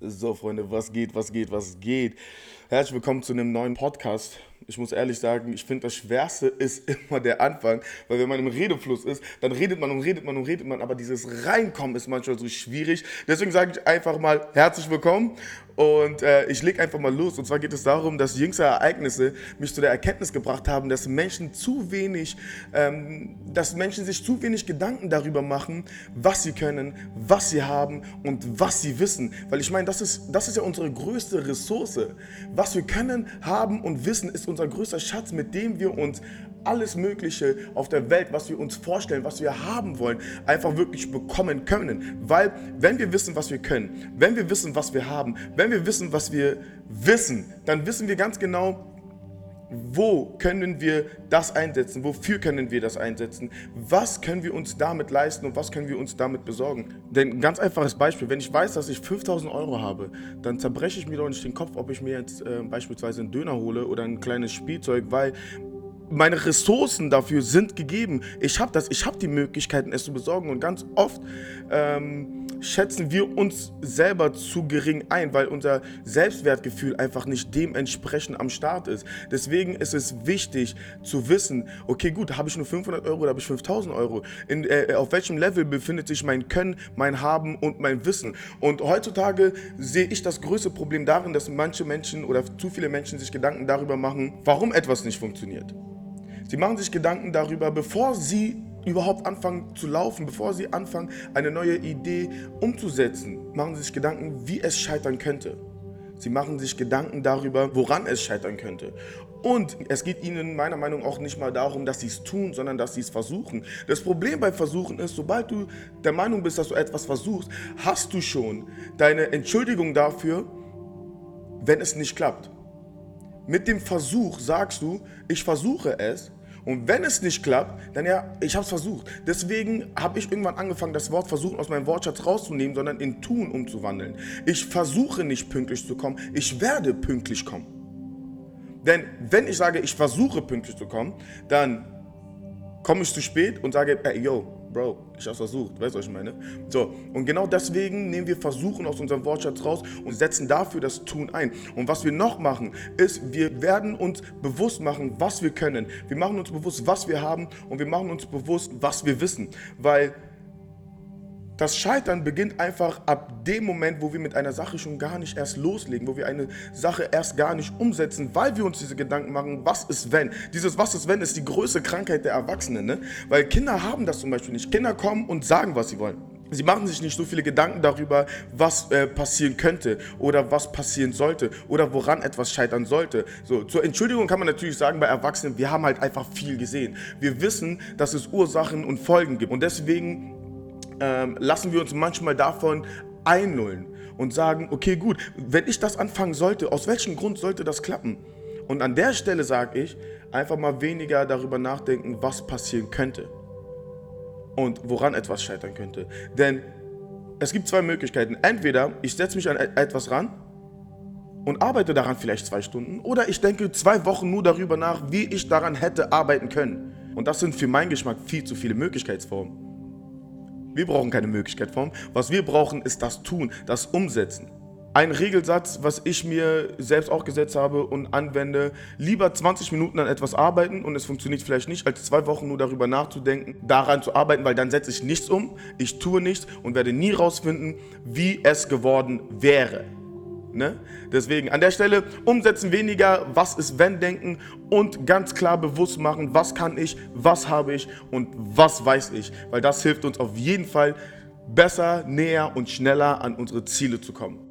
So, Freunde, was geht, was geht, was geht? Herzlich willkommen zu einem neuen Podcast. Ich muss ehrlich sagen, ich finde, das Schwerste ist immer der Anfang, weil wenn man im Redefluss ist, dann redet man und redet man und redet man, aber dieses Reinkommen ist manchmal so schwierig. Deswegen sage ich einfach mal herzlich willkommen und äh, ich lege einfach mal los. Und zwar geht es darum, dass jüngste Ereignisse mich zu der Erkenntnis gebracht haben, dass Menschen zu wenig, ähm, dass Menschen sich zu wenig Gedanken darüber machen, was sie können, was sie haben und was sie wissen. Weil ich meine, das ist, das ist ja unsere größte Ressource. Was wir können, haben und wissen, ist unser größter Schatz, mit dem wir uns alles Mögliche auf der Welt, was wir uns vorstellen, was wir haben wollen, einfach wirklich bekommen können. Weil wenn wir wissen, was wir können, wenn wir wissen, was wir haben, wenn wir wissen, was wir wissen, dann wissen wir ganz genau, wo können wir das einsetzen? Wofür können wir das einsetzen? Was können wir uns damit leisten und was können wir uns damit besorgen? Denn ein ganz einfaches Beispiel, wenn ich weiß, dass ich 5000 Euro habe, dann zerbreche ich mir doch nicht den Kopf, ob ich mir jetzt äh, beispielsweise einen Döner hole oder ein kleines Spielzeug, weil meine Ressourcen dafür sind gegeben. Ich habe das, ich habe die Möglichkeiten, es zu besorgen. Und ganz oft ähm, schätzen wir uns selber zu gering ein, weil unser Selbstwertgefühl einfach nicht dementsprechend am Start ist. Deswegen ist es wichtig zu wissen, okay, gut, habe ich nur 500 Euro oder habe ich 5000 Euro? In, äh, auf welchem Level befindet sich mein Können, mein Haben und mein Wissen? Und heutzutage sehe ich das größte Problem darin, dass manche Menschen oder zu viele Menschen sich Gedanken darüber machen, warum etwas nicht funktioniert. Sie machen sich Gedanken darüber, bevor sie überhaupt anfangen zu laufen, bevor sie anfangen, eine neue Idee umzusetzen, machen sie sich Gedanken, wie es scheitern könnte. Sie machen sich Gedanken darüber, woran es scheitern könnte. Und es geht ihnen meiner Meinung nach auch nicht mal darum, dass sie es tun, sondern dass sie es versuchen. Das Problem beim Versuchen ist, sobald du der Meinung bist, dass du etwas versuchst, hast du schon deine Entschuldigung dafür, wenn es nicht klappt. Mit dem Versuch sagst du, ich versuche es, und wenn es nicht klappt, dann ja, ich habe es versucht. Deswegen habe ich irgendwann angefangen, das Wort versuchen aus meinem Wortschatz rauszunehmen, sondern in tun umzuwandeln. Ich versuche nicht pünktlich zu kommen, ich werde pünktlich kommen. Denn wenn ich sage, ich versuche pünktlich zu kommen, dann komme ich zu spät und sage, ey, yo, Bro, ich hab's versucht, weißt du, was ich meine? So, und genau deswegen nehmen wir Versuchen aus unserem Wortschatz raus und setzen dafür das Tun ein. Und was wir noch machen, ist, wir werden uns bewusst machen, was wir können. Wir machen uns bewusst, was wir haben und wir machen uns bewusst, was wir wissen. Weil das Scheitern beginnt einfach ab dem Moment, wo wir mit einer Sache schon gar nicht erst loslegen, wo wir eine Sache erst gar nicht umsetzen, weil wir uns diese Gedanken machen, was ist wenn? Dieses Was ist wenn ist die größte Krankheit der Erwachsenen, ne? Weil Kinder haben das zum Beispiel nicht. Kinder kommen und sagen, was sie wollen. Sie machen sich nicht so viele Gedanken darüber, was äh, passieren könnte oder was passieren sollte oder woran etwas scheitern sollte. So, zur Entschuldigung kann man natürlich sagen, bei Erwachsenen, wir haben halt einfach viel gesehen. Wir wissen, dass es Ursachen und Folgen gibt. Und deswegen ähm, lassen wir uns manchmal davon einlullen und sagen, okay gut, wenn ich das anfangen sollte, aus welchem Grund sollte das klappen? Und an der Stelle sage ich, einfach mal weniger darüber nachdenken, was passieren könnte und woran etwas scheitern könnte. Denn es gibt zwei Möglichkeiten. Entweder ich setze mich an e-, etwas ran und arbeite daran vielleicht zwei Stunden oder ich denke zwei Wochen nur darüber nach, wie ich daran hätte arbeiten können. Und das sind für meinen Geschmack viel zu viele Möglichkeitsformen. Wir brauchen keine Möglichkeitsform. Was wir brauchen, ist das Tun, das Umsetzen. Ein Regelsatz, was ich mir selbst auch gesetzt habe und anwende, lieber 20 Minuten an etwas arbeiten und es funktioniert vielleicht nicht, als zwei Wochen nur darüber nachzudenken, daran zu arbeiten, weil dann setze ich nichts um, ich tue nichts und werde nie rausfinden, wie es geworden wäre. Ne? Deswegen an der Stelle umsetzen weniger, was ist wenn denken und ganz klar bewusst machen, was kann ich, was habe ich und was weiß ich, weil das hilft uns auf jeden Fall besser, näher und schneller an unsere Ziele zu kommen.